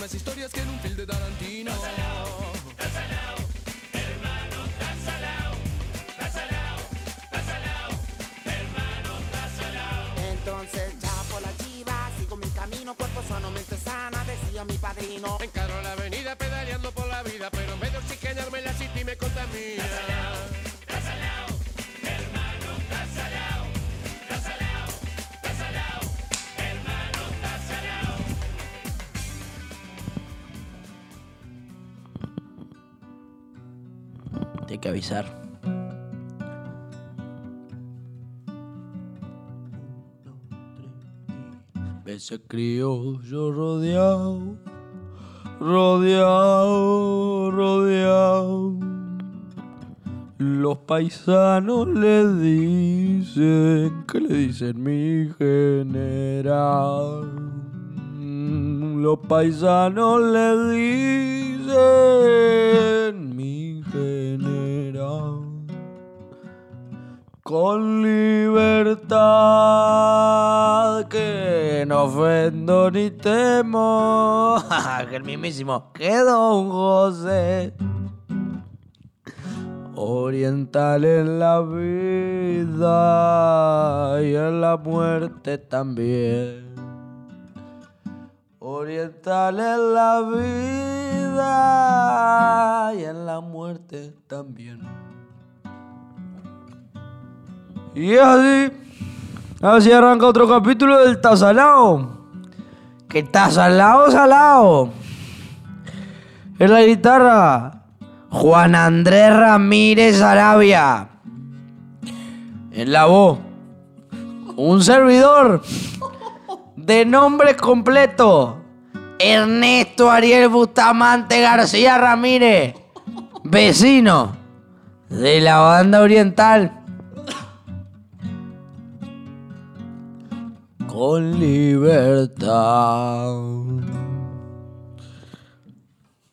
mismas historias que en un film de Tarantino. Entonces ya por la chiva sigo mi camino, cuerpo sano, mente sana, decía mi padrino. Que avisar. Ese criollo rodeado, rodeado, rodeado. Los paisanos le dicen, ¿qué le dicen mi general? Los paisanos le dicen mi general. Con libertad que no ofendo ni temo. que el mismísimo que Don José. Oriental en la vida y en la muerte también. Oriental en la vida y en la muerte también. Y así, así arranca otro capítulo del Tazalao. Que está salado, salado. En la guitarra, Juan Andrés Ramírez Arabia. En la voz, un servidor de nombre completo. Ernesto Ariel Bustamante García Ramírez. Vecino de la banda oriental. Con libertad.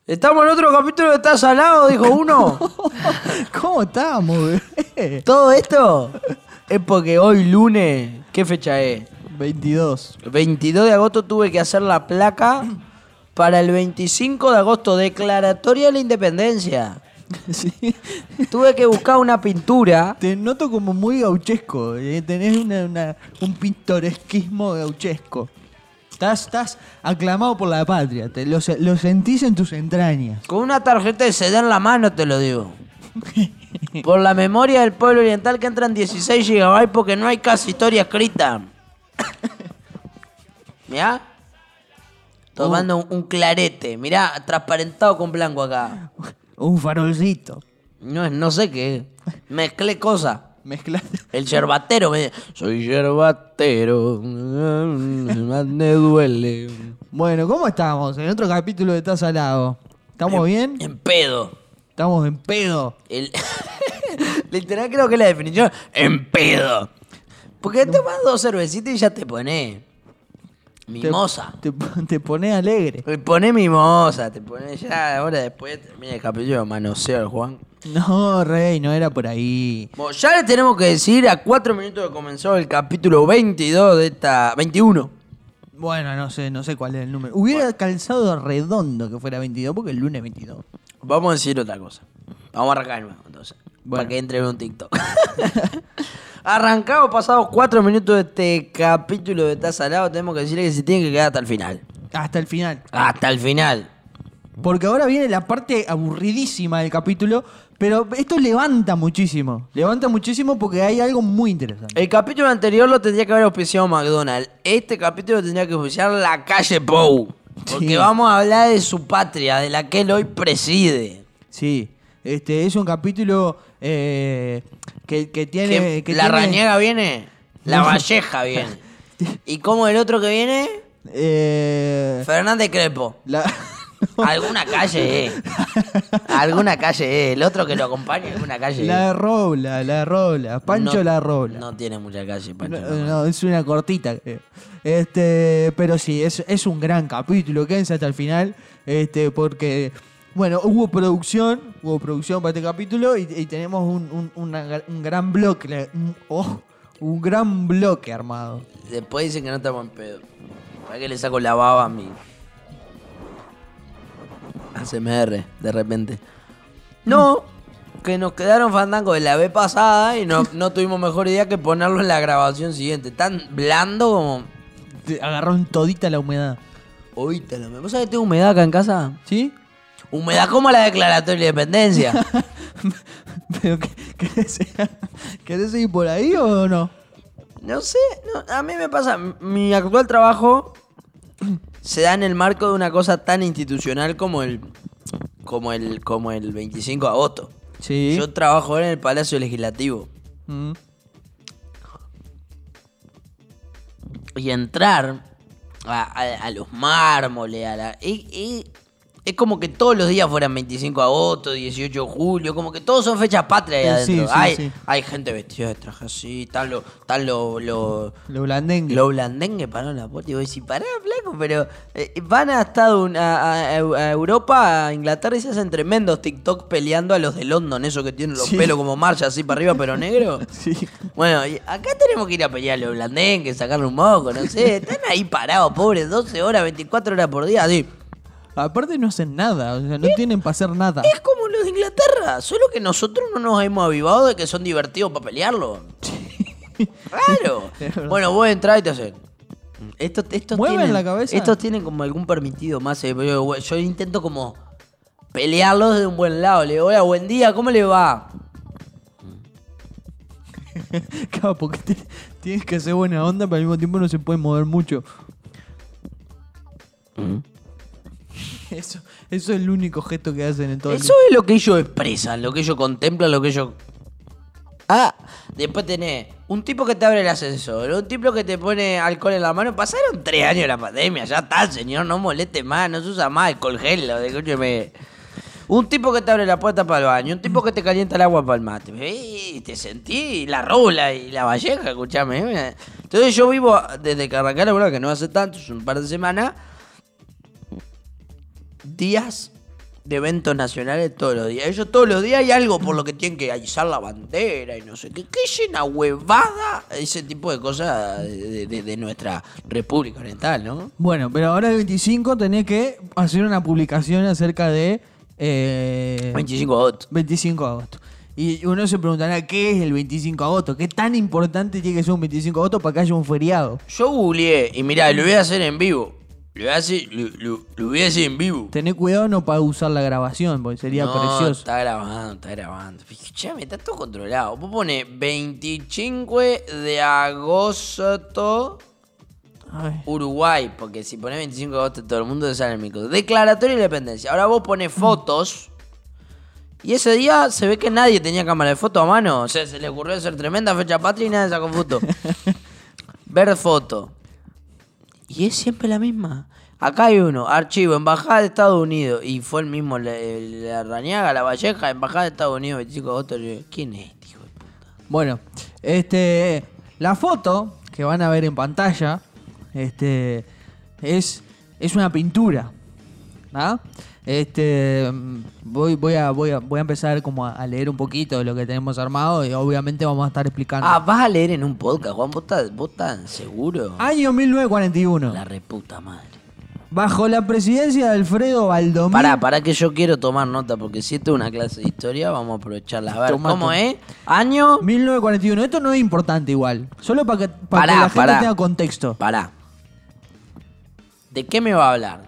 Estamos en otro capítulo de Está Salado, dijo uno. ¿Cómo estamos, bebé? Todo esto es porque hoy lunes, ¿qué fecha es? 22. 22 de agosto tuve que hacer la placa para el 25 de agosto, declaratoria de la independencia. Sí. Tuve que buscar una pintura. Te noto como muy gauchesco. eh, Tenés una- una- un pintoresquismo gauchesco. Estás, estás aclamado por la patria. Te, lo, se- lo sentís en tus entrañas. Con una tarjeta de CD en la mano, te lo digo. Por la memoria del pueblo oriental que entran 16 GB porque no hay casi historia escrita. Mirá. Tomando un, un clarete. Mirá, transparentado con blanco acá. Un farolcito. No, es- no sé qué. Mezclé cosas. Mezclaste. El yerbatero me Soy yerbatero. Me duele. Bueno, ¿cómo estamos? En otro capítulo de Estás Salado. ¿Estamos bien? En pedo. Estamos en pedo. El... Literal creo que es la definición. En pedo. Porque tomas dos cervecitas y ya te pones. Mimosa. Te, te pones alegre. Te pones mimosa, te pones ya. Ahora después termina el capítulo, manoseo al Juan. No, rey, no era por ahí. Bueno, ya le tenemos que decir a cuatro minutos de comenzó el capítulo 22 de esta. 21. Bueno, no sé, no sé cuál es el número. Hubiera calzado redondo que fuera 22, porque el lunes 22. Vamos a decir otra cosa. Vamos a arrancar de nuevo, entonces. Bueno. Para que entre en un TikTok. Arrancado, pasados cuatro minutos de este capítulo de Está Salado, tenemos que decirle que se tiene que quedar hasta el final. Hasta el final. Hasta el final. Porque ahora viene la parte aburridísima del capítulo, pero esto levanta muchísimo. Levanta muchísimo porque hay algo muy interesante. El capítulo anterior lo tendría que haber auspiciado McDonald's. Este capítulo tendría que auspiciar la calle Pou. Porque Sí. vamos a hablar de su patria, de la que él hoy preside. Sí, este es un capítulo eh, que, que tiene... Que la tiene- Rañaga viene, la Valleja viene. ¿Y cómo el otro que viene? eh, Fernández Crepo. la- Alguna calle, eh. Alguna calle, eh. El otro que lo acompaña, alguna calle. eh. la Robla, la Robla, Pancho No- la Robla. No tiene mucha calle, Pancho. No, no, es una cortita, creo. Este, pero sí, es, es un gran capítulo. Quédense hasta el final. Este, porque, bueno, hubo producción, hubo producción para este capítulo y, y tenemos un, un- una- un gran bloque, oh, un gran bloque armado. Después dicen que no estamos en pedo. ¿Para qué le saco la baba a mí? ASMR, de repente. No, que nos quedaron fandango de la vez pasada y no, no tuvimos mejor idea que ponerlo en la grabación siguiente. Tan blando como. Te agarraron todita la humedad. Oíste, la ¿Vos sabés que tengo humedad acá en casa? ¿Sí? Humedad como la declaratoria de independencia. ¿Pero qué- seguir por ahí o no? No sé, no, a mí me pasa. Mi actual trabajo se da en el marco de una cosa tan institucional como el. como el. como el 25 de agosto. Sí. Yo trabajo ahora en el Palacio Legislativo. Mm. Y entrar a, a- a los mármoles, a la. y- y es como que todos los días fueran 25 de agosto, 18 de julio, como que todos son fechas patrias ahí Eh, sí, adentro. sí, hay, sí. hay gente vestida de traje así, están los están lo, lo, Lo blandengue. Lo blandengue paró en la puerta y vos decís, pará, flaco, pero eh, van a, Estados, a, a- a Europa, a Inglaterra y se hacen tremendos TikTok peleando a los de London, esos que tienen los pelos como marcha así para arriba pero negro. Sí. Bueno, acá tenemos que ir a pelear a los blandengues, sacarle un moco, no sé. Están ahí parados, pobres, 12 horas, 24 horas por día, así. Aparte no hacen nada, o sea, no tienen para hacer nada. Es como los de Inglaterra, solo que nosotros no nos hemos avivado de que son divertidos para pelearlo. Claro. Es verdad. bueno, vos entrás y te hacen. Estos, estos ¿Mueven tienen, la cabeza? Estos tienen como algún permitido más. eh, Yo, yo intento como pelearlos de un buen lado. Le digo, hola, buen día, ¿cómo le va? Claro, porque ti- tienes que ser buena onda, pero al mismo tiempo no se puede mover mucho. Eso, eso es el único gesto que hacen en todo el Eso es lo que ellos expresan, lo que ellos contemplan, lo que ellos. Ah, después tenés un tipo que te abre el ascensor, un tipo que te pone alcohol en la mano. Pasaron tres años de la pandemia, ya está, señor, no moleste más, no se usa más alcohol gel, escúcheme. Un tipo que te abre la puerta para el baño, un tipo que te calienta el agua para el mate. Te sentí la rola y la valleja, escúchame. eh. Entonces yo vivo desde que arranqué la que no hace tanto, es un par de semanas, días de eventos nacionales todos los días. Ellos todos los días hay algo por lo que tienen que izar la bandera y no sé qué. ¿Qué llena huevada ese tipo de cosas de, de- de nuestra República Oriental, no? Bueno, pero ahora el 25 tenés que hacer una publicación acerca de... eh, 25 de agosto. 25 de agosto. Y uno se preguntará, ¿qué es el 25 de agosto? ¿Qué tan importante tiene que ser un 25 de agosto para que haya un feriado? Yo googleé y mirá, lo voy a hacer en vivo. Lo hacer, lo, lo- lo voy a hacer en vivo. Tené cuidado no para usar la grabación, porque sería no, precioso. está grabando, está grabando. Escuchame, está todo controlado. Vos pones 25 de agosto Ay. Uruguay, porque si pones 25 de agosto todo el mundo te sale el micro. Declaratoria de independencia. Ahora vos pones fotos. Y ese día se ve que nadie tenía cámara de foto a mano. O sea, se le ocurrió hacer tremenda fecha patria y nadie sacó foto. Ver foto. Y es siempre la misma. Acá hay uno, archivo, Embajada de Estados Unidos. Y fue el mismo, la, la Rañaga, la Valleja, Embajada de Estados Unidos, 25 de agosto. ¿Quién es este hijo de puta? Bueno, este, la foto que van a ver en pantalla, este, es, es una pintura, ¿ah? Este, voy, voy a, voy a, voy a empezar como a, leer un poquito de lo que tenemos armado y obviamente vamos a estar explicando. Ah, vas a leer en un podcast, Juan. ¿Vos estás, vos estás seguro? Año 1941. La reputa madre. Bajo la presidencia de Alfredo Baldomín. Pará, pará que yo quiero tomar nota, porque si esto es una clase de historia, vamos a aprovecharla. A ver, Toma, ¿cómo es? Año. 1941. Esto no es importante igual. Solo para que, para Pará, que la gente pará. tenga contexto. Pará. ¿De qué me va a hablar?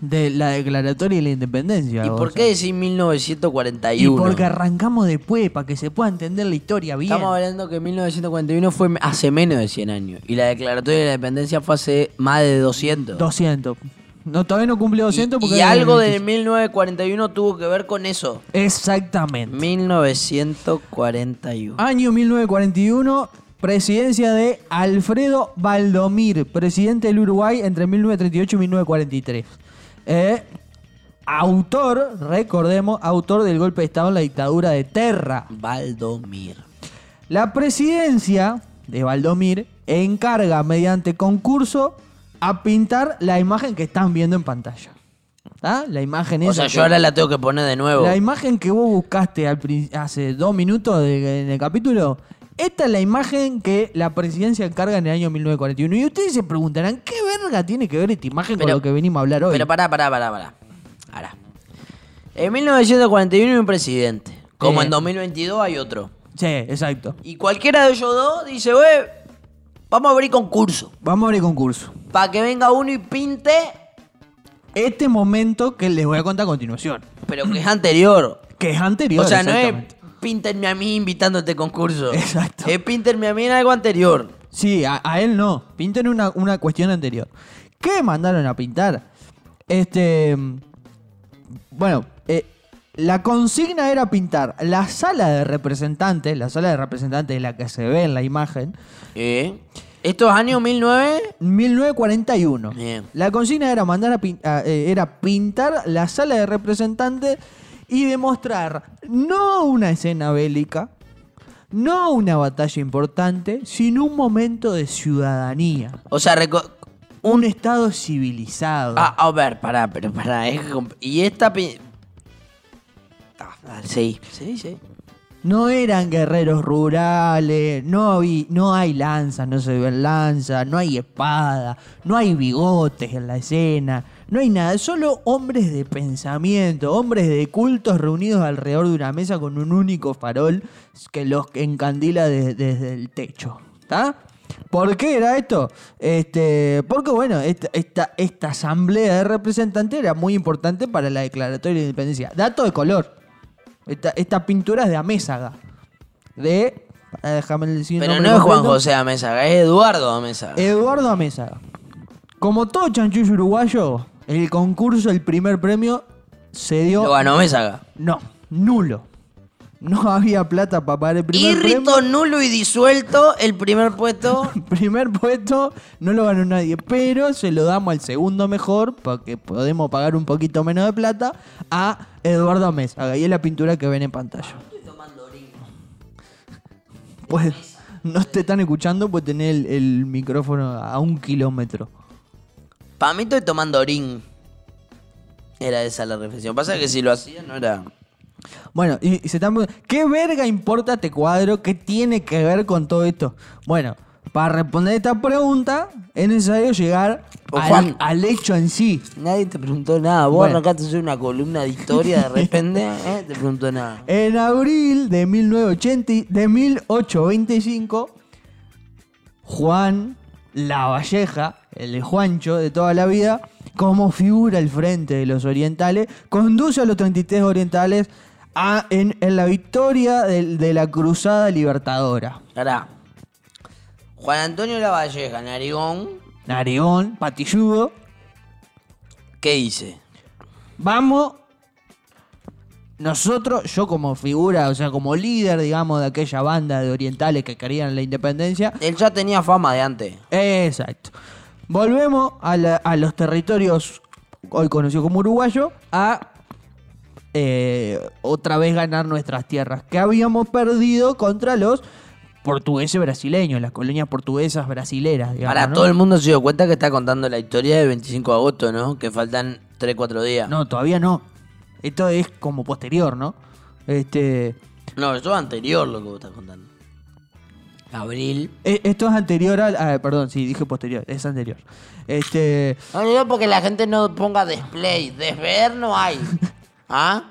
De la declaratoria de la independencia. ¿Y por qué decir Y 1941? porque arrancamos después, para que se pueda entender la historia bien. Estamos hablando que 1941 fue hace menos de 100 años. Y la declaratoria de la independencia fue hace más de 200. 200. No, todavía no cumple 200 y porque... y del algo de 25. 1941 tuvo que ver con eso. Exactamente. 1941. Año 1941, presidencia de Alfredo Baldomir, presidente del Uruguay entre 1938 y 1943. Eh, autor, recordemos, autor del golpe de Estado en la dictadura de Terra. Valdomir. La presidencia de Valdomir encarga mediante concurso a pintar la imagen que están viendo en pantalla. ¿Ah? La imagen O esa sea, que- yo ahora la tengo que poner de nuevo. La imagen que vos buscaste al prin- hace dos minutos de- en el capítulo, esta es la imagen que la presidencia encarga en el año 1941. Y ustedes se preguntarán, ¿qué verga tiene que ver esta imagen con lo que venimos a hablar hoy? Pero pará, pará, pará, pará. Ahora. En 1941 hay un presidente. Como en 2022 hay otro. Sí, exacto. Y cualquiera de ellos dos dice, wey, vamos a abrir concurso. Vamos a abrir concurso. Para que venga uno y pinte, Este momento que les voy a contar a continuación. pero que es anterior. Que es anterior. O sea, no es píntenme a mí invitando a este concurso. Exacto. Es píntenme a mí en algo anterior. Sí, a, a él no. Pinten una, una cuestión anterior. ¿Qué mandaron a pintar? Este. Bueno, eh, la consigna era pintar la sala de representantes, la sala de representantes de la que se ve en la imagen, ¿Eh? Estos años 19... 1941. Bien. La consigna era mandar a, pin- a- eh, era pintar la sala de representantes y demostrar no una escena bélica, no una batalla importante, sino un momento de ciudadanía. O sea, Un estado civilizado. Ah, a ver, pará, pero pará. es y esta... Ah, sí, sí, sí. No eran guerreros rurales, no, no hay lanzas, no se ven lanzas, no hay espada, no hay bigotes en la escena, no hay nada, solo hombres de pensamiento, hombres de cultos reunidos alrededor de una mesa con un único farol que los encandila de- desde el techo. ¿Está? ¿Por qué era esto? Este, porque bueno, esta, esta, esta asamblea de representantes era muy importante para la declaratoria de independencia. Dato de color. Esta, esta pintura es de Amézaga. De. Déjame decir Pero no es Juan. José Amézaga, es Eduardo Amézaga. Eduardo Amézaga. Como todo chanchullo uruguayo, el concurso, el primer premio, se dio. Lo ganó Amézaga. No, nulo. No había plata para pagar el primer Irrito premio. nulo y disuelto, el primer puesto. Primer puesto no lo ganó nadie, pero se lo damos al segundo mejor, porque podemos pagar un poquito menos de plata, a Eduardo Amézaga. Y es la pintura que ven en pantalla. Pues no te están escuchando, pues tener el, el micrófono a un kilómetro. Para mí estoy tomando orín. Era esa la reflexión. Pasa que si lo hacía no era. Bueno, y, y se están ¿qué verga importa este cuadro? ¿Qué tiene que ver con todo esto? Bueno, para responder esta pregunta es necesario llegar O al, al hecho en sí. Nadie te preguntó nada. Vos Bueno. arrancaste hacer una columna de historia de repente, ¿eh? Te preguntó nada. En abril de 1980, de 1825, Juan Lavalleja, el de Juancho de toda la vida, como figura al frente de los orientales, conduce a los 33 orientales a, en, en la victoria de, la cruzada libertadora. Juan Antonio Lavalleja, Narigón, Narigón, Patilludo, ¿qué hice? vamos. Nosotros, yo como figura, o sea, como líder, digamos, de aquella banda de orientales que querían la independencia, Él ya tenía fama de antes. Exacto. Volvemos a, la- a los territorios hoy conocidos como uruguayo a eh, otra vez ganar nuestras tierras que habíamos perdido contra los portugueses brasileños, las colonias portuguesas brasileras. digamos, Ahora, ¿no? todo el mundo se dio cuenta que está contando la historia del 25 de agosto, ¿no? Que faltan 3-4 días. No, todavía no. Esto es como posterior, ¿no? Este, No, esto es anterior lo que vos estás contando. Abril. e- esto es anterior al, ah, perdón, sí, dije posterior, es anterior. Este, No, yo porque la gente no ponga display. Desver no hay. ¿Ah?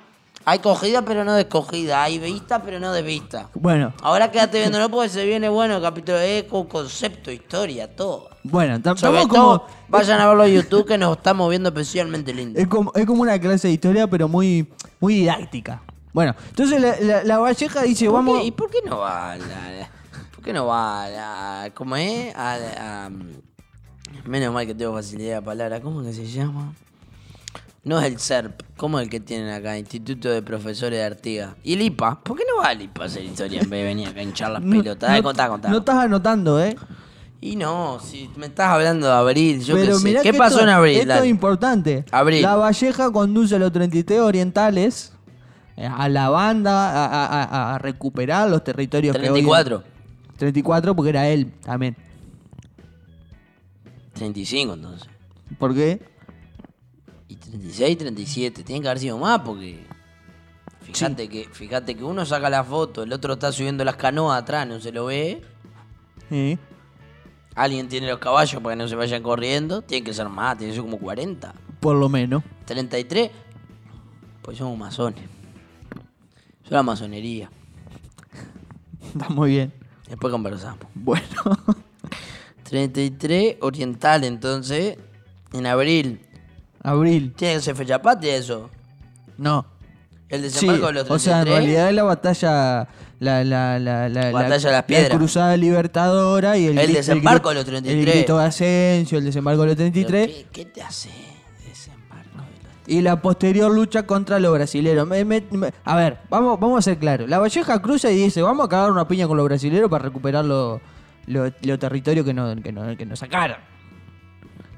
Hay cogida pero no descogida. Hay vista pero no de vista. bueno, Ahora quédate viendo, no porque se viene bueno el capítulo de con concepto, historia, todo. bueno, tam- Sobre estamos todo, como vayan a verlo en YouTube que nos estamos viendo especialmente lindo. Es como, es como una clase de historia, pero muy, muy didáctica. Bueno, entonces la, la- la Valleja dice, ¿Por vamos... qué- ¿Y por qué no va a la, ¿Por qué no va a la, ¿Cómo es? A, la- a- menos mal que tengo facilidad de palabra. ¿Cómo que se llama? No es el SERP. ¿Cómo es el que tienen acá? Instituto de Profesores de Artigas. ¿Y el IPA? ¿Por qué no va al IPA a hacer historia en vez de venir acá a hinchar las No- pelotas? Dale, no- contá, contá. No estás anotando, ¿eh? Y no, si me estás hablando de abril, yo qué pero sé. mirá ¿Qué que pasó esto- en abril? Esto Dale. es importante. Abril. La Valleja conduce a los 33 orientales eh, a la banda a, a- a- a recuperar los territorios que hoy- 34. 34 porque era él también. 35 entonces. ¿Por qué? Y 36, 37. Tienen que haber sido más porque. Fíjate, que, fíjate que uno saca la foto, el otro está subiendo las canoas atrás, no se lo ve. Sí. Alguien tiene los caballos para que no se vayan corriendo. Tiene que ser más, tiene que ser como 40. Por lo menos. 33. Pues somos masones. Yo la masonería. Está muy bien. Después conversamos. Bueno. 33 Oriental, entonces, en abril. Abril. ¿Tiene que ser fecha patria eso? No. El Sí, desembarco de los 33. o sea, en realidad es la batalla... La, la, la, la, Batalla de las la Piedras. cruzada libertadora y el, El desembarco grito- de los 33. El grito de Asensio, el desembarco de los Pero 33 ¿Qué, qué te hace desembarco de los y la posterior lucha contra los brasileros. Me- me- me- a ver, vamos, vamos a ser claros. La Valleja cruza y dice, vamos a cagar una piña con los brasileros para recuperar lo, lo- lo territorio que nos, que, nos, que nos sacaron.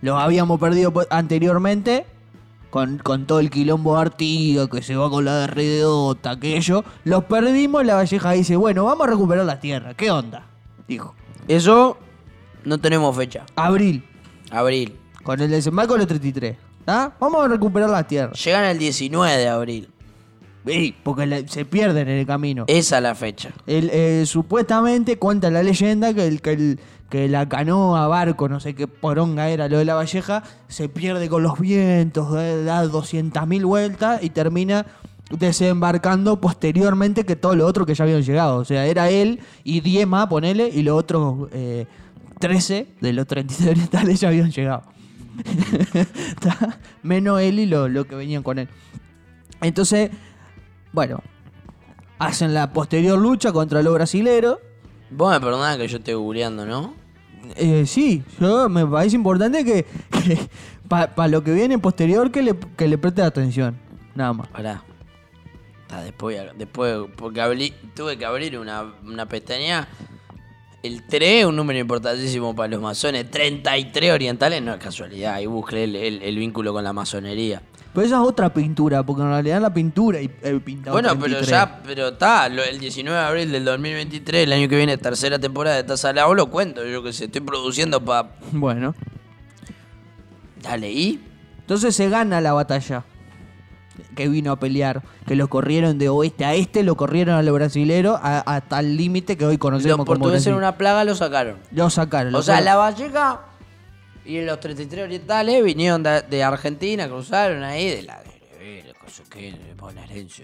Los habíamos perdido anteriormente con, con todo el quilombo de Artiga, que se va con la de Redota, aquello. Los perdimos, la Valleja dice, bueno, vamos a recuperar la tierra. ¿Qué onda? Dijo. Eso no tenemos fecha. Abril, Abril. con el desembarco de los 33. ¿Ah? Vamos a recuperar la tierra. Llegan el 19 de abril. Sí, porque la- se pierden en el camino. Esa es la fecha. El, eh, supuestamente cuenta la leyenda que, el, que, el- que la canoa, barco, no sé qué poronga era lo de la Valleja, se pierde con los vientos, da 200.000 vueltas y termina desembarcando posteriormente que todo lo otro que ya habían llegado. O sea, era él y 10 más, ponele, y los otros eh, 13 de los 33 orientales ya habían llegado. Menos él y lo, lo que venían con él. Entonces, bueno, hacen la posterior lucha contra los brasileros. Vos me perdonás que yo esté googleando, ¿no? Eh, sí, yo me parece importante que, para lo que viene posterior que le, que le preste atención. Nada más. Pará. Está, después, después porque abrí- tuve que abrir una, una pestaña. El 3 es un número importantísimo para los masones. 33 orientales no es casualidad. Ahí busqué el, el- el vínculo con la masonería. Pero esa es otra pintura, porque en realidad la pintura y el pintado. Bueno, pero 33. ya, pero está, el 19 de abril del 2023, el año que viene, tercera temporada de Taza Salado, lo cuento, yo que sé, estoy produciendo para... Bueno, Dale, ¿y? entonces se gana la batalla que vino a pelear. Que lo corrieron de oeste a este, lo corrieron a los brasileros a, a tal límite que hoy conocemos Los como portugueses Brasil. en una plaga lo sacaron. Lo sacaron. lo O sea, la Valleja y los 33 orientales vinieron de, de Argentina, cruzaron ahí, de la... de- de cosa que, de bonaerense,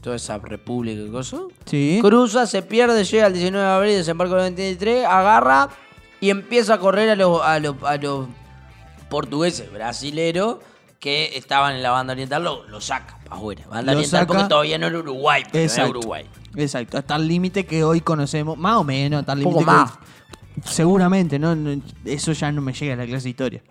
toda esa república y cosas. Sí. Cruza, se pierde, llega el 19 de abril, desembarco del 23, agarra y empieza a correr a los, a los, a los portugueses brasileros que estaban en la banda oriental, lo, lo saca para afuera. Banda Lo oriental saca- porque todavía no era Uruguay, pero era. Uruguay. Exacto, hasta el límite que hoy conocemos, más o menos, hasta el Poco límite que más. hoy- seguramente, ¿no? No, Eso ya no me llega a la clase de historia.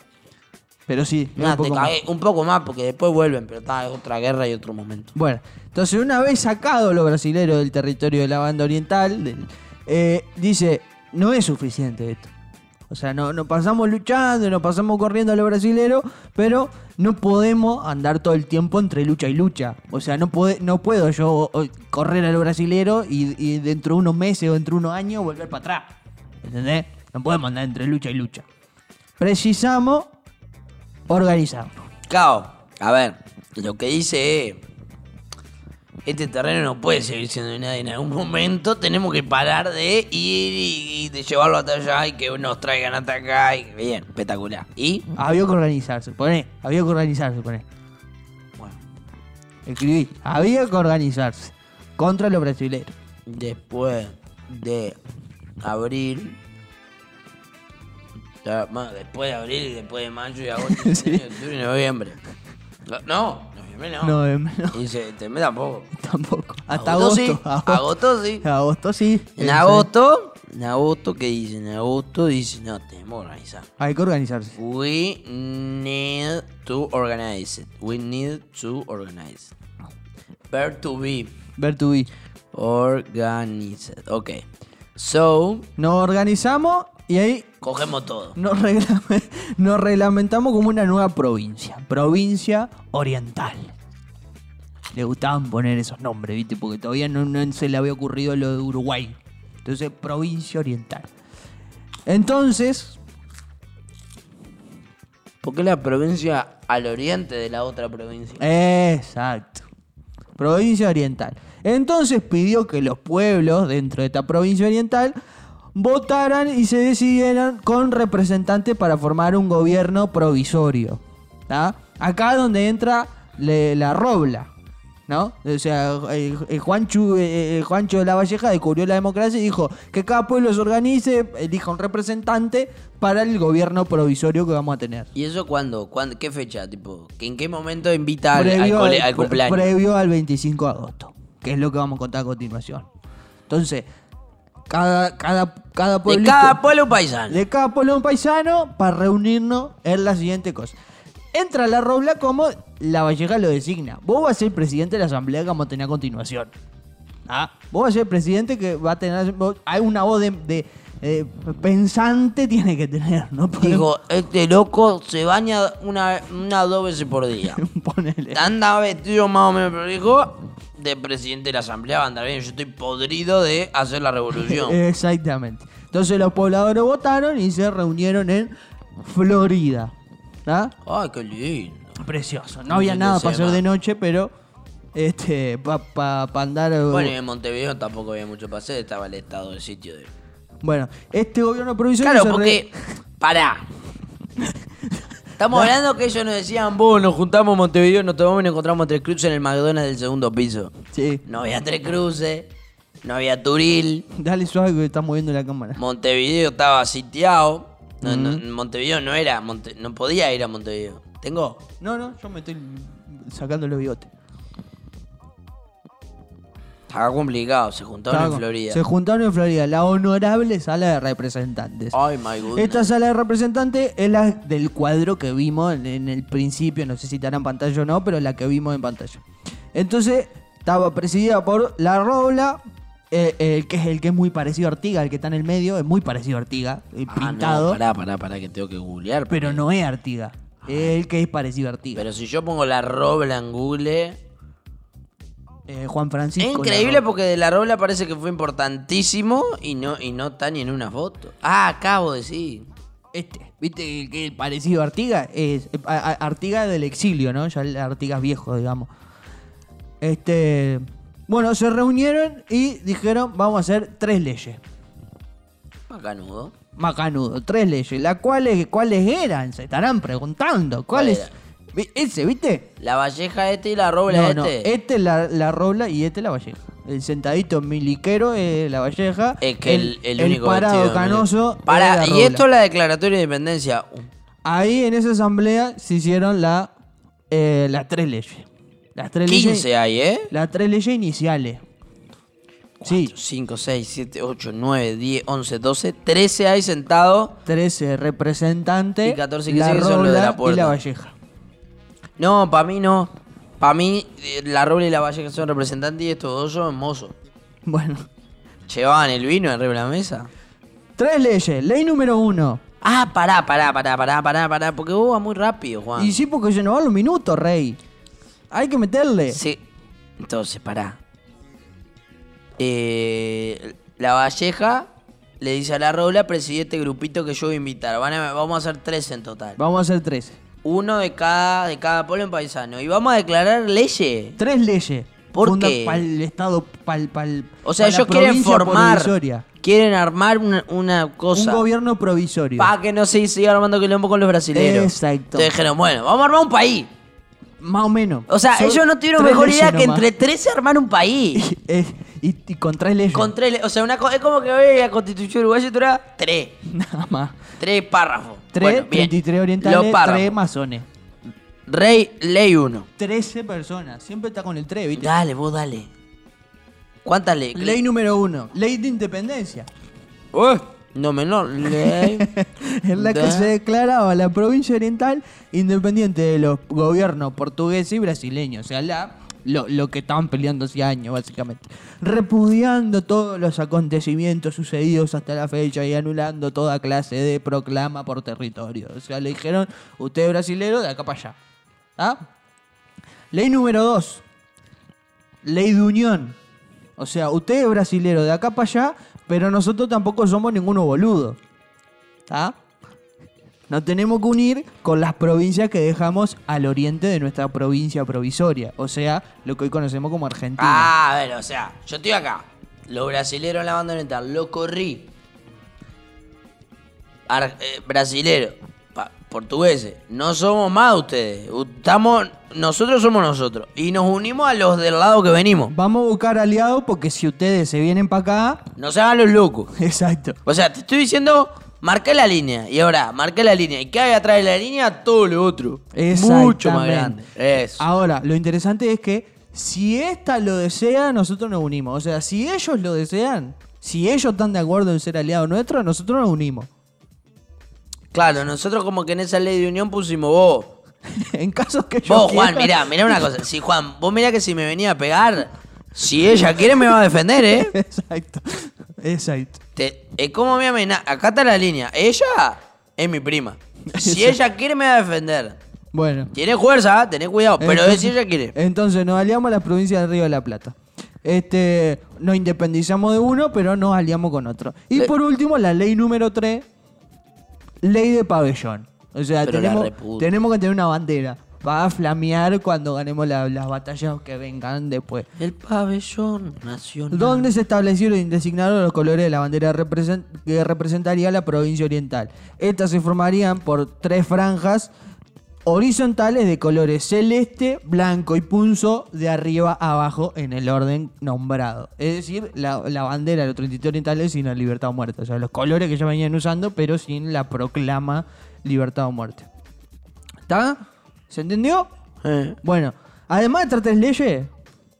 Pero sí, un te poco más. cagué un poco más porque después vuelven, pero está, es otra guerra y otro momento. Bueno, entonces una vez sacado los brasileros del territorio de la banda oriental, del- eh, dice, no es suficiente esto. O sea, no, no pasamos luchando, no pasamos corriendo a los brasileros, pero no podemos andar todo el tiempo entre lucha y lucha. O sea, no, puede, no puedo yo correr a los brasileros y, y dentro de unos meses o dentro de unos años volver para atrás. ¿Entendés? No podemos andar entre lucha y lucha. Precisamos organizarnos. Cao, a ver, lo que dice es, este terreno no puede seguir siendo de nadie. En algún momento tenemos que parar de ir y, y de llevarlo hasta allá y que nos traigan hasta acá. Y, bien, espectacular. ¿Y? Había que organizarse, poné. Había que organizarse, poné. Bueno, Escribí. Había que organizarse. Contra los brasileños. después de abril... ya, ma, Después de abril y después de mayo y agosto, Sí. octubre y noviembre. No, No, noviembre no. No, em, no, Y septiembre tampoco. tampoco. Hasta Agosto agosto. sí, agosto sí. Agosto sí. En agosto, en agosto, ¿qué dice? En agosto dice, no, tenemos que organizar. Hay que organizarse. We need to organize it. We need to organize it. Verb to be. Ver tu vi. Organized. Ok. So, Nos organizamos y ahí cogemos todo. nos, reglame- nos reglamentamos como una nueva provincia. Provincia Oriental. Le gustaban poner esos nombres, ¿viste? Porque todavía no, no se le había ocurrido lo de Uruguay. Entonces, Provincia Oriental. Entonces, ¿Por qué la provincia al oriente de la otra provincia? Exacto. Provincia Oriental. Entonces pidió que los pueblos dentro de esta provincia oriental votaran y se decidieran con representantes para formar un gobierno provisorio. ¿tá? Acá es donde entra le- la Robla, ¿No? O sea, el, el eh, Juancho de la Valleja descubrió la democracia y dijo que cada pueblo se organice, elija un representante para el gobierno provisorio que vamos a tener. ¿Y eso cuándo? ¿Cuándo? ¿Qué fecha? Tipo, ¿que ¿En qué momento invita al, al- al cumpleaños? Previo al 25 de agosto, que es lo que vamos a contar a continuación. Entonces, cada, cada, cada de pueblito- cada pueblo paisano. de cada pueblo un paisano para reunirnos en la siguiente cosa. Entra la Robla como la Valleja lo designa. Vos vas a ser presidente de la asamblea que vamos a tener a continuación. Ah, vos vas a ser el presidente que va a tener. Hay una voz de, de, eh, pensante, tiene que tener, ¿no? Dijo, este loco se baña una, una o dos veces por día. ponerle. Anda vestido más o menos, pero dijo, de presidente de la asamblea va a andar bien. Yo estoy podrido de hacer la revolución. Exactamente. Entonces los pobladores votaron y se reunieron en Florida. ¿Ah? Ay, qué lindo. Precioso. No había nada para hacer de noche, pero este para pa, pa andar. Bueno, y en Montevideo tampoco había mucho para hacer, estaba el estado del sitio de... Bueno, este gobierno provisorio Claro, porque... Pará. Estamos hablando que ellos nos decían, vos nos juntamos en Montevideo, nos tomamos y nos encontramos tres cruces en el McDonald's del segundo piso. re- Sí. No había tres cruces, no había Turil, Dale suave que está moviendo la cámara. Montevideo estaba sitiado. No, no, Montevideo no era, Monte- no podía ir a Montevideo. ¿Tengo? No, no, yo me estoy sacando los bigotes. Estaba complicado, se juntaron Estaba en Florida. Se juntaron en Florida, la honorable sala de representantes. Ay, my goodness. Esta sala de representantes es la del cuadro que vimos en, en el principio, no sé si estará en pantalla o no, pero la que vimos en pantalla. Entonces, estaba presidida por La Robla, eh, que es el que es muy parecido a Artiga, el que está en el medio, es muy parecido a Artiga, eh, Ah, pintado, no, pará, pará, pará, que tengo que googlear. pero no es Artiga. Es el que es parecido a Artiga. Pero si yo pongo la robla en Google... Eh, Juan Es Francisco. La increíble porque de la robla parece que fue importantísimo y no, y no está ni en una foto. Ah, acabo de decir. Este, viste que es parecido a Artiga es a- a- Artiga del exilio, ¿no? Ya el Artigas viejo, digamos. Este, bueno, se reunieron y dijeron, vamos a hacer tres leyes. Macanudo. Macanudo, tres leyes. Las cuales, ¿cuáles eran? Se estarán preguntando. ¿Cuáles? ¿Cuál Vi- Ese, ¿viste? La Valleja este y la robla no, este. no. Este es la, la Robla y este la Valleja. El sentadito miliquero es la Valleja. Es que el, el, único parado vestido canoso. Para, es y esto es la declaratoria de independencia. Ahí en esa asamblea se hicieron la, eh, las tres leyes. Las tres 15 leyes. hay, ¿eh? Las tres leyes iniciales. Sí, 5, 6, 7, 8, 9, 10, 11, 12, 13 hay sentados. 13 representantes. Y 14 que la siguen son los de la Robla y puerta. la Valleja. No, para mí no. Para mí, eh, la robla y la Valleja son representantes y estos dos son mozos. Bueno. ¿Llevaban el vino arriba de la mesa? Tres leyes. Ley número uno. Ah, pará, pará, pará, pará, pará, pará, porque vos vas muy rápido, Juan. Y sí, porque se nos van los minutos, rey. Hay que meterle. Sí. Entonces, pará. Eh, la Valleja le dice a la Robla, presidí este grupito que yo voy a invitar. Van a- vamos a hacer tres en total. Vamos a hacer tres. Uno de cada, de cada pueblo en paisano. Y vamos a declarar leyes. Tres leyes. ¿Por qué? Para el Estado, para O sea, ellos quieren formar, quieren armar una, una Un cosa. gobierno provisorio. Para que no se siga armando quilombo con los brasileños. Exacto. Entonces dijeron, bueno, vamos a armar un país. Más o menos. O sea, Son ellos no tuvieron mejor leyes idea que entre tres se armar un país. Es- y, y con tres leyes. Con tres, le- o sea, una es como que hoy la constitución uruguaya tuviera tres. Nada más. Tres párrafos. Tres, Bueno, bien. 33 orientales, Los párrafos. tres masones. Rey, ley uno. 13 personas. Siempre está con el 3, ¿viste? Dale, vos dale. ¿Cuántas leyes? Ley número uno. Ley de independencia. No menor. Ley. en la que Da- se declaraba la provincia oriental independiente de los gobiernos portugueses y brasileños. O sea, la, lo, lo que estaban peleando hace años, básicamente. Repudiando todos los acontecimientos sucedidos hasta la fecha y anulando toda clase de proclama por territorio. O sea, le dijeron, usted es brasilero, de acá para allá. ¿Ah? Ley número dos. Ley de unión. O sea, usted es brasilero de acá para allá, pero nosotros tampoco somos ninguno boludo. ¿Está? Nos tenemos que unir con las provincias que dejamos al oriente de nuestra provincia provisoria. O sea, lo que hoy conocemos como Argentina. Ah, a ver, o sea, yo estoy acá. Los brasileros en la banda oriental, lo corrí. Ar- eh, brasilero. Pa- portugueses. No somos más ustedes. Estamos, nosotros somos nosotros. Y nos unimos a los del lado que venimos. Vamos a buscar aliados porque si ustedes se vienen para acá. No se hagan los locos. Exacto. O sea, te estoy diciendo, marca la línea. Y ahora, marca la línea. ¿Y qué hay atrás de la línea? Todo lo otro. Mucho más grande. Eso. Ahora, lo interesante es que si esta lo desea, nosotros nos unimos. O sea, si ellos lo desean, si ellos están de acuerdo en ser aliados nuestros, nosotros nos unimos. Claro, nosotros como que en esa ley de unión pusimos vos. en caso que yo Vos, Juan, quiera- mirá, mirá una cosa. Si Juan, vos mirá que si me venía a pegar, si ella quiere me va a defender, ¿eh? Exacto. Exacto. Te, eh, ¿Cómo me amenaza? Acá está la línea. Ella es mi prima. Si ella quiere me va a defender. Bueno. Tiene fuerza, tenés cuidado. Pero es si ella quiere. Entonces nos aliamos a la provincia del Río de la Plata. Este, nos independizamos de uno, pero nos aliamos con otro. Y Le- por último, la ley número 3, ley de pabellón. O sea, tenemos, tenemos que tener una bandera para flamear cuando ganemos la- las batallas que vengan después. El pabellón nacional. ¿Dónde se establecieron y designaron los colores de la bandera represent- que representaría la provincia oriental? Estas se formarían por tres franjas horizontales de colores celeste, blanco y punzo de arriba a abajo en el orden nombrado. Es decir, la, la bandera de los 33 orientales sin la libertad o muerte. O sea, los colores que ya venían usando, pero sin la proclama libertad o muerte. ¿Está? ¿Se entendió? Eh. Bueno, además de estas tres leyes,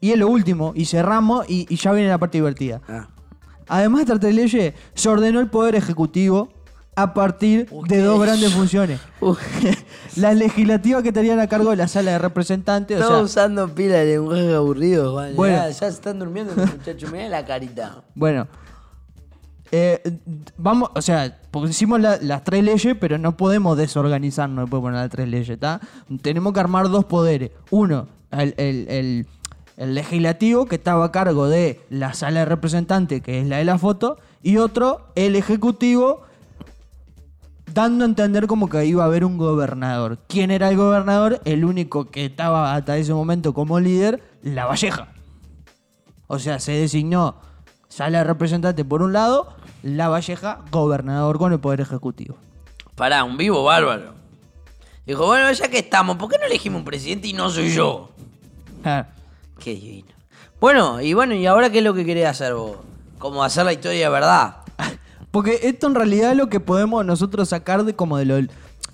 y es lo último, y cerramos, y, y ya viene la parte divertida. Ah. Además de estas tres leyes, se ordenó el Poder Ejecutivo a partir de dos grandes funciones. Las legislativas que estarían a cargo de la sala de representantes, o sea, usando pila de lenguaje aburrido, Juan. Bueno. Ya, ya se están durmiendo los muchachos. Mirá la carita. bueno, eh, vamos, o sea, hicimos la- las tres leyes, pero no podemos desorganizarnos después de poner las tres leyes, ¿está? Tenemos que armar dos poderes. Uno, el, el- el- el legislativo, que estaba a cargo de la sala de representantes, que es la de la foto, y otro, el ejecutivo, dando a entender como que iba a haber un gobernador. ¿Quién era el gobernador? El único que estaba hasta ese momento como líder, La Valleja. O sea, se designó sala de representantes por un lado, La Valleja, gobernador con el poder ejecutivo. Pará, un vivo bárbaro. Dijo, bueno, ya que estamos, ¿por qué no elegimos un presidente y no soy yo? Ah, Qué divino. Bueno, y bueno, ¿y ahora qué es lo que querés hacer vos? Como hacer la historia de verdad. Porque esto en realidad es lo que podemos nosotros sacar de como de, lo-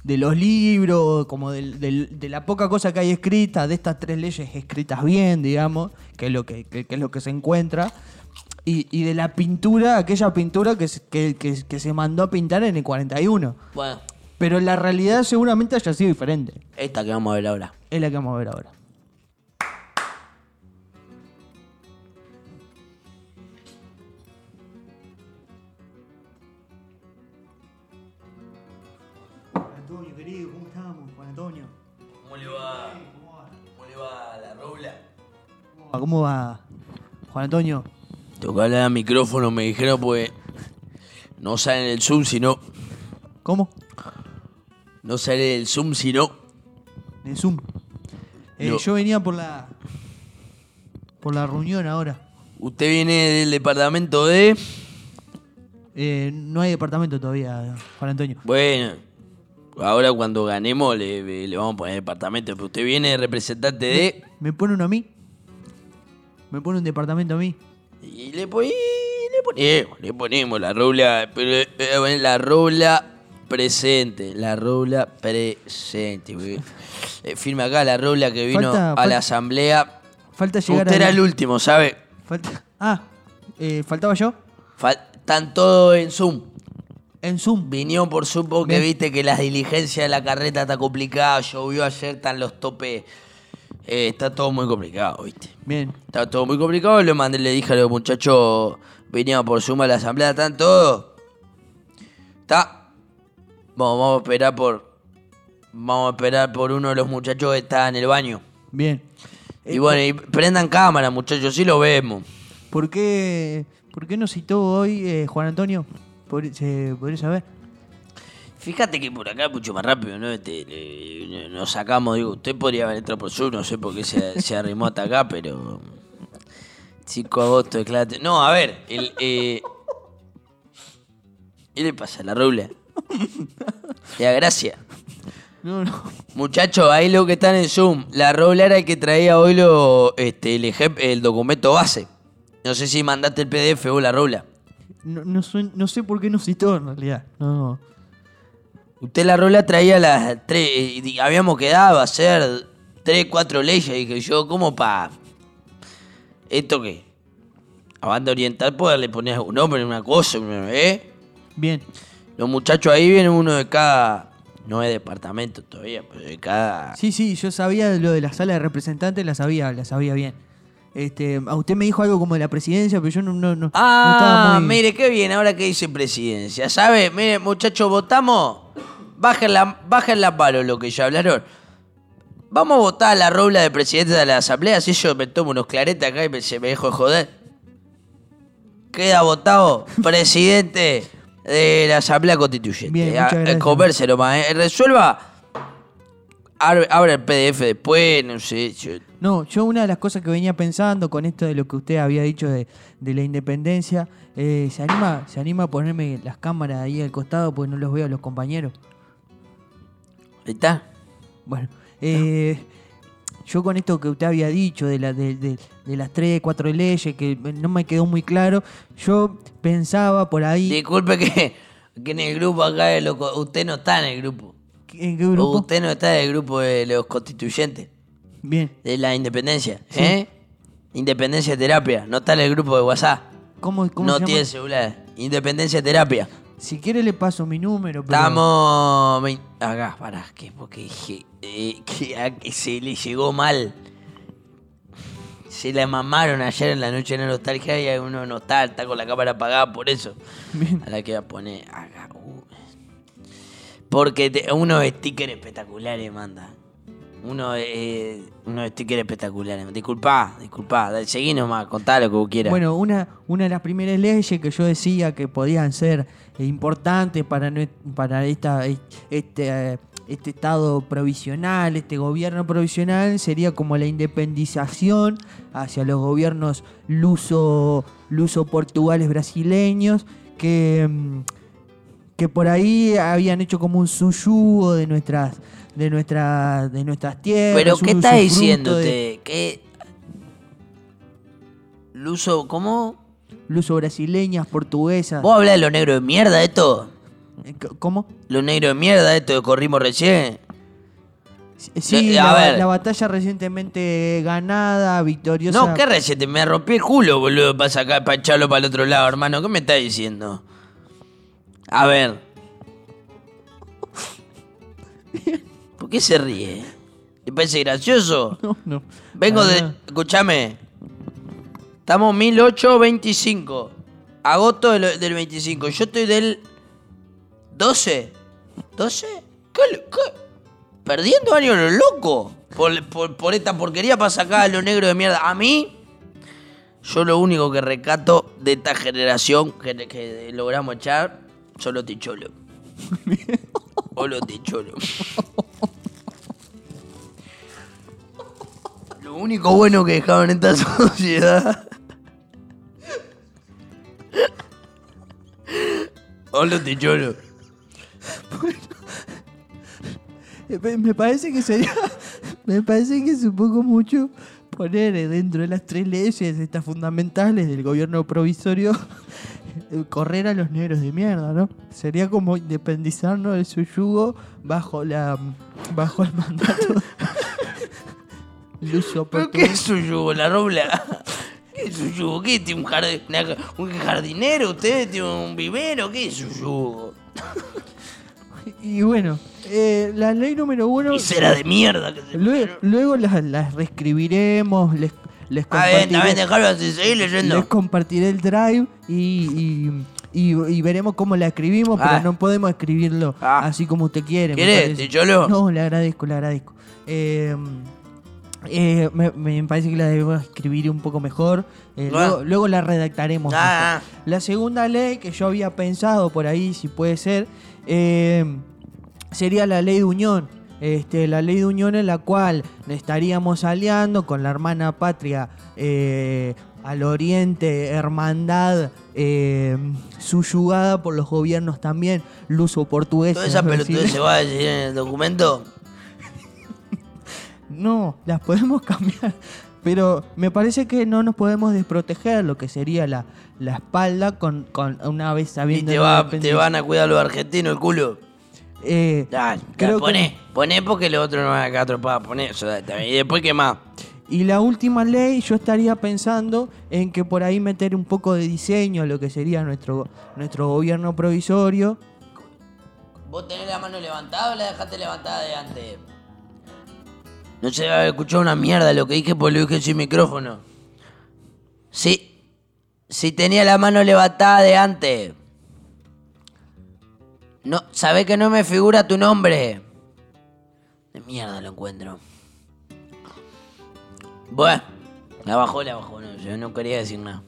de los libros, como del- del- de la poca cosa que hay escrita, de estas tres leyes escritas bien, digamos, que es lo que, que- que es lo que se encuentra. Y, y de la pintura, aquella pintura que, se- que, que- que se mandó a pintar en el 41. Bueno, Pero la realidad seguramente haya sido diferente. esta que vamos a ver ahora. Es la que vamos a ver ahora. Antonio, querido, ¿cómo estamos? Juan Antonio. ¿Cómo le va? ¿Cómo le va la rola? ¿Cómo va? Juan Antonio. Hablar al micrófono, me dijeron, pues. No sale en el Zoom, sino. ¿Cómo? No sale el Zoom, sino. En Zoom. Eh, No. Yo venía por la. Por la reunión ahora. Usted viene del departamento de. Eh, no hay departamento todavía, Juan Antonio. Bueno, ahora cuando ganemos le, le vamos a poner departamento. Pero usted viene representante de. ¿Me pone uno a mí? ¿Me pone un departamento a mí? Y le, pon- y le ponemos, le ponemos la rola. La rola presente. La rola presente. Eh, firme acá la rola que vino Falta- a falta- la asamblea. Falta llegar Usted a. era el último, ¿sabe? Falta... Ah, eh, ¿faltaba yo? Fal- Están todos en Zoom. En Zoom. Vinieron por Zoom porque Bien. viste que la diligencia de la carreta está complicada. Llovió ayer, están los topes. Eh, está todo muy complicado, viste. Bien. Está todo muy complicado. Le mandé, le dije a los muchachos, venían por Zoom a la asamblea, están todos. Está. Vamos, vamos a esperar por. Vamos a esperar por uno de los muchachos que está en el baño. Bien. Y bueno, y prendan cámara, muchachos, sí lo vemos. ¿Por qué, ¿Por qué nos citó hoy eh, Juan Antonio? ¿Pod- ¿Se podría saber? Fíjate que por acá es mucho más rápido, ¿no? Este, le- nos sacamos, digo, usted podría haber entrado por Zoom, no sé por qué se, se arrimó hasta acá, pero. 5 de agosto. No, a ver, el. Eh... ¿Qué le pasa a la rubla? Le da gracia. No, no. Muchachos, ahí lo que están en Zoom. La Robla era el que traía hoy lo, este, el, el documento base. No sé si mandaste el PDF o la Robla. No, no, no sé por qué nos citó en realidad. No. Usted la Robla traía las tres. y habíamos quedado a hacer tres, cuatro leyes. Dije yo, ¿cómo pa. ¿Esto qué? A banda oriental, pues le ponías un nombre, una cosa, ¿eh? Bien. Los muchachos ahí vienen uno de cada. No es departamento todavía, pero de cada. Sí, sí, yo sabía lo de la sala de representantes, la sabía, la sabía bien. Este, a usted me dijo algo como de la presidencia, pero yo no, no, no, no Ah, estaba muy... mire, qué bien, ahora que dice presidencia. ¿Sabe? Mire, muchachos, votamos. Bajen la, bajen la palo lo que ya hablaron. Vamos a votar a la robla de presidente de la asamblea, así yo me tomo unos claretes acá y me, se me dejo de joder. Queda votado presidente de la asamblea constituyente. Bien, muchas gracias. Convérselo más, eh. Resuelva. Abre, abre el PDF después, no sé. yo- No, yo una de las cosas que venía pensando con esto de lo que usted había dicho de, de la independencia, eh, ¿se, anima, ¿se anima a ponerme las cámaras ahí al costado porque no los veo a los compañeros? Ahí está. Bueno, eh, yo con esto que usted había dicho de, la, de, de- de las tres, cuatro leyes, que no me quedó muy claro, yo pensaba por ahí... Disculpe que, que en el grupo acá de los usted no está en el grupo. ¿En qué grupo? Usted no está en el grupo de los constituyentes, Bien. de la independencia, ¿eh? Independencia terapia, no está en el grupo de WhatsApp. ¿Cómo, cómo No se llama? tiene celular. Independencia terapia. Si quiere le paso mi número, pero... Estamos acá, pará, que porque dije eh, que, a que se le llegó mal. Se la mamaron ayer en la noche de nostalgia y uno no está, está con la cámara apagada por eso. Bien. A la que va a poner acá. uh. Porque te- unos stickers espectaculares manda. Uno, eh, unos stickers espectaculares. Disculpa, disculpa. dale, Seguí nomás, contá lo que vos quieras. Bueno, una, una de las primeras leyes que yo decía que podían ser importantes para, para esta, este, este estado provisional, este gobierno provisional, sería como la independización hacia los gobiernos luso, luso-portugales brasileños, que, que por ahí habían hecho como un suyugo de nuestras de nuestras de nuestras tierras. Pero ¿qué está diciendo de. Luso, ¿cómo? Luso brasileñas, portuguesas. ¿Vos hablás de lo negro de mierda esto? Eh, ¿Cómo? ¿Lo negro de mierda esto que corrimos recién? Sí, Eh, a la, ver. la batalla recientemente ganada, victoriosa. No, ¿qué reciente? Me rompí el culo, boludo, para sacar, para echarlo para el otro lado, hermano. ¿Qué me está diciendo? A ver. ¿Por qué se ríe? ¿Le parece gracioso? No, no. Vengo de. Escúchame. Estamos 1825. Agosto del, del 25. Yo estoy del. 12. ¿12? ¿Qué? Perdiendo años lo loco. Por, por- por esta porquería para sacar a lo negro de mierda. A mí. Yo lo único que recato de esta generación que, que logramos echar son los ticholos. o los ticholos. Lo único bueno que dejaron en esta sociedad. Hola, ticholo. Eh, Me me parece que sería. Me parece que es un poco mucho poner dentro de las tres leyes estas fundamentales del gobierno provisorio correr a los negros de mierda, ¿no? Sería como independizarnos de su yugo bajo la bajo el mandato luso ¿Pero qué es su yugo, la robla? ¿Qué es su yugo? ¿Qué tiene un, jardín, un jardinero? ¿Usted tiene un vivero? ¿Qué es su yugo? Y bueno, eh, la ley número uno. Y será de mierda que se Luego, luego las, las reescribiremos, les, les Ah, compartiré, también dejarlo así, seguir leyendo. les compartiré el drive y, y, y- y veremos cómo la escribimos, Ah. pero no podemos escribirlo Ah. así como usted quiere. ¿Querés, parece. Ticholo? No, le agradezco, le agradezco. Eh, eh, me, me parece que la debemos escribir un poco mejor. eh, Ah. luego, luego la redactaremos. Ah, mejor. La segunda ley que yo había pensado por ahí, si puede ser, eh, sería la ley de unión. Este, la ley de unión en la cual estaríamos aliando con la hermana patria eh, al oriente, hermandad eh, subyugada por los gobiernos también, luso portugués. Toda esa pelotudez se va a decir en el documento. No, las podemos cambiar. Pero me parece que no nos podemos desproteger lo que sería la, la espalda con, con una vez Y sabiendo te, la va, te van a cuidar los argentinos el culo. Eh, Dale, Creo que- poné, poné porque los otros no van a quedar atropados. Poné eso. Y después, ¿qué más? Y la última ley, yo estaría pensando en que por ahí meter un poco de diseño a lo que sería nuestro, nuestro gobierno provisorio. ¿Vos tenés la mano levantada o la dejaste levantada de antes? No se va a escuchar una mierda lo que dije porque lo dije sin micrófono. Sí. Si tenía la mano levantada de antes. No, sabés que no me figura tu nombre. De mierda lo encuentro. Bueno, la bajó, la bajó. No, yo no quería decir nada.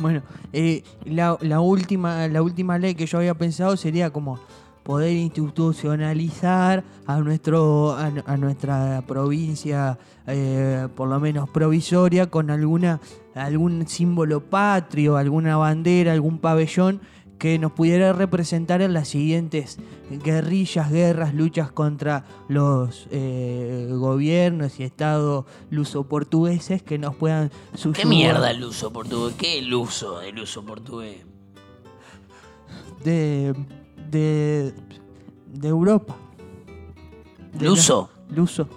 Bueno, eh, la última, la última ley que yo había pensado sería como poder institucionalizar a, nuestro, a, a nuestra provincia, eh, por lo menos provisoria, con alguna, algún símbolo patrio, alguna bandera, algún pabellón que nos pudiera representar en las siguientes guerrillas, guerras, luchas contra los eh, gobiernos y estados luso-portugueses que nos puedan ¿Qué subyugar. mierda el uso portugués? ¿Qué el uso del uso portugués? de, de, de Europa. De ¿Luso? la- Luso.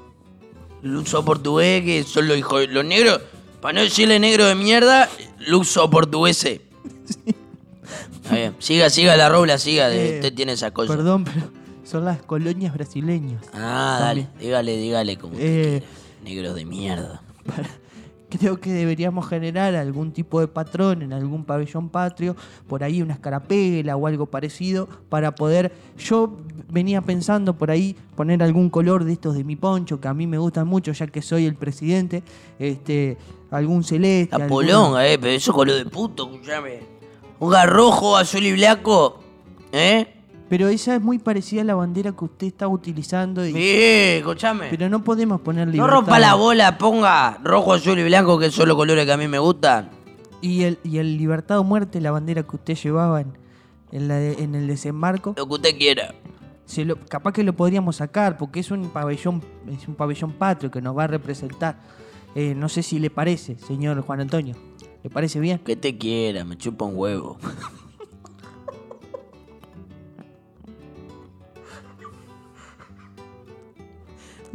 Luso portugués, que son los hijos los negros. Para no decirle negro de mierda, luso portugués. Está bien. Siga, siga la robla, siga. Eh, usted tiene esa cosa. Perdón, pero son las colonias brasileñas. Ah, dale. Dígale, dígale como usted Eh, quiera. Negros de mierda. Creo que deberíamos generar algún tipo de patrón en algún pabellón patrio, por ahí una escarapela o algo parecido, para poder. Yo venía pensando por ahí poner algún color de estos de mi poncho, que a mí me gustan mucho, ya que soy el presidente. Este, algún celeste. La algún- polonga, eh, pero eso con lo de puto, escuchame. Un rojo, azul y blanco. ¿Eh? Pero esa es muy parecida a la bandera que usted está utilizando. y- Bien, escuchame. Pero no podemos poner No rompa la bola, ponga rojo, azul y blanco, que son los colores que a mí me gustan. Y el, y el libertad o muerte, la bandera que usted llevaba en, en, la de- en el desembarco, Lo que usted quiera. se lo, capaz que lo podríamos sacar porque es un pabellón, es un pabellón patrio que nos va a representar. Eh, no sé si le parece, señor Juan Antonio. ¿Le parece bien? Que te quiera, me chupa un huevo.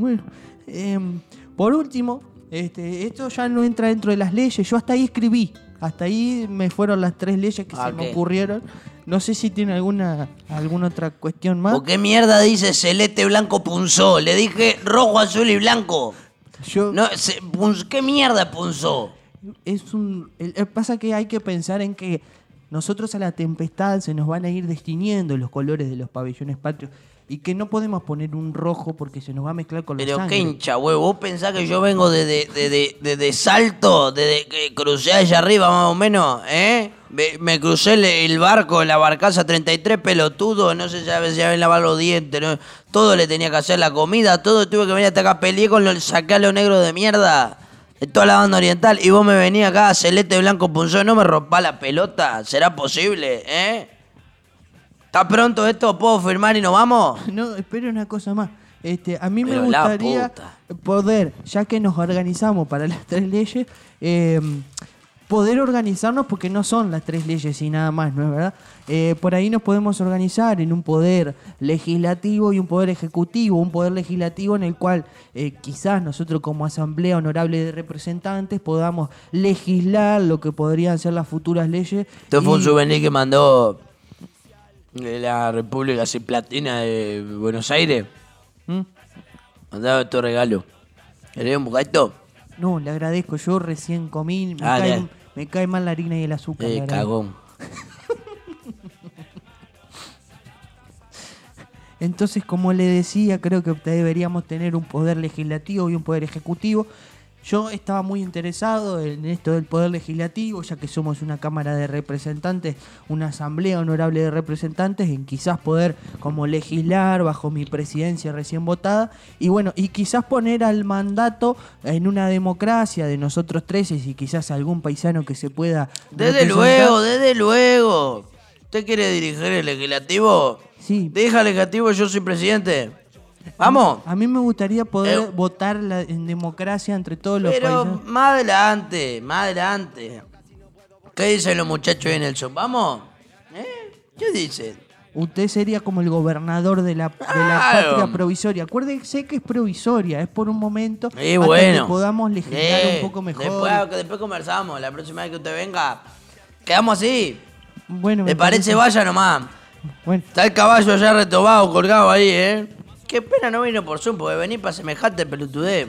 Bueno, em, por último, este, esto ya no entra dentro de las leyes. Yo hasta ahí escribí. Hasta ahí me fueron las tres leyes que se me ocurrieron. No sé si tiene alguna, alguna otra cuestión más. ¿Por qué mierda dice celeste, blanco, punzó? Le dije rojo, azul y blanco. Yo, No, se- ¿Qué mierda punzó? es un el- el- pasa que hay que pensar en que nosotros a la tempestad se nos van a ir destiniendo los colores de los pabellones patrios y que no podemos poner un rojo porque se nos va a mezclar con la Pero qué hincha, huevo. ¿Vos pensás que yo vengo desde de, de, de, de salto, desde que crucé allá arriba más o menos, eh? Me, me crucé el, el barco, la barcaza 33 pelotudo, no sé si a veces lavar los dientes, ¿no? todo le tenía que hacer la comida, todo tuve que venir hasta acá, peleé con los los negros de mierda. Toda la banda oriental, y vos me venís acá, celeste, blanco, punzón, no me rompa la pelota, ¿será posible, eh? ¿Está pronto esto? ¿Puedo firmar y nos vamos? No, espera una cosa más. Este, a mí me Pero gustaría poder, ya que nos organizamos para las tres leyes, eh, poder organizarnos porque no son las tres leyes y nada más, ¿no es verdad? Eh, por ahí nos podemos organizar en un poder legislativo y un poder ejecutivo, un poder legislativo en el cual eh, quizás nosotros como Asamblea Honorable de Representantes podamos legislar lo que podrían ser las futuras leyes. Esto fue un souvenir que mandó de la República Ciplatina de Buenos Aires. ¿Mm? Mandaba estos regalos. ¿Querés un bocadito? No, le agradezco. Yo recién comí. Me, Ah, cae, me cae mal la harina y el azúcar. Eh, cagón. Entonces, como le decía, creo que deberíamos tener un poder legislativo y un poder ejecutivo. Yo estaba muy interesado en esto del poder legislativo, ya que somos una Cámara de Representantes, una Asamblea Honorable de Representantes, en quizás poder como legislar bajo mi presidencia recién votada, y bueno, y quizás poner al mandato en una democracia de nosotros tres y quizás algún paisano que se pueda... Desde luego, desde luego. ¿Usted quiere dirigir el legislativo? Sí. Deja el legislativo, yo soy presidente. Vamos. A mí me gustaría poder Eh. votar la- en democracia entre todos los Pero países. más adelante, más adelante. ¿Qué dicen los muchachos el show? ¿Vamos? ¿Eh? ¿Qué dicen? Usted sería como el gobernador de la, de la patria provisoria. Acuérdese que es provisoria, es por un momento Y hasta bueno. que podamos legislar un poco mejor. Después, después conversamos. La próxima vez que usted venga, quedamos así. bueno, me ¿Le parece? Vaya nomás. Bueno, Está el caballo allá retobado, colgado ahí, ¿eh? Qué pena no vino por Zoom, porque venir para semejante pelotudez.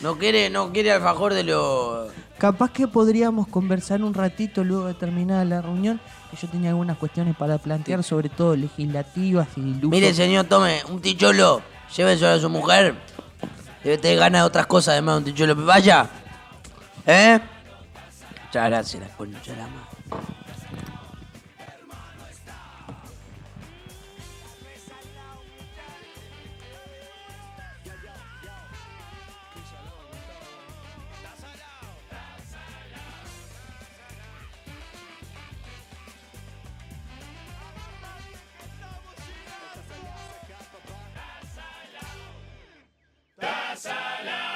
No quiere, no quiere alfajor de los... capaz que podríamos conversar un ratito luego de terminada la reunión, que yo tenía algunas cuestiones para plantear, sobre todo legislativas y lujo. Mire, señor, tome un ticholo, lléveselo a su mujer. Debe tener ganas de otras cosas además de un ticholo. Vaya. ¿Eh? Muchas gracias, la concha de la madre. sala.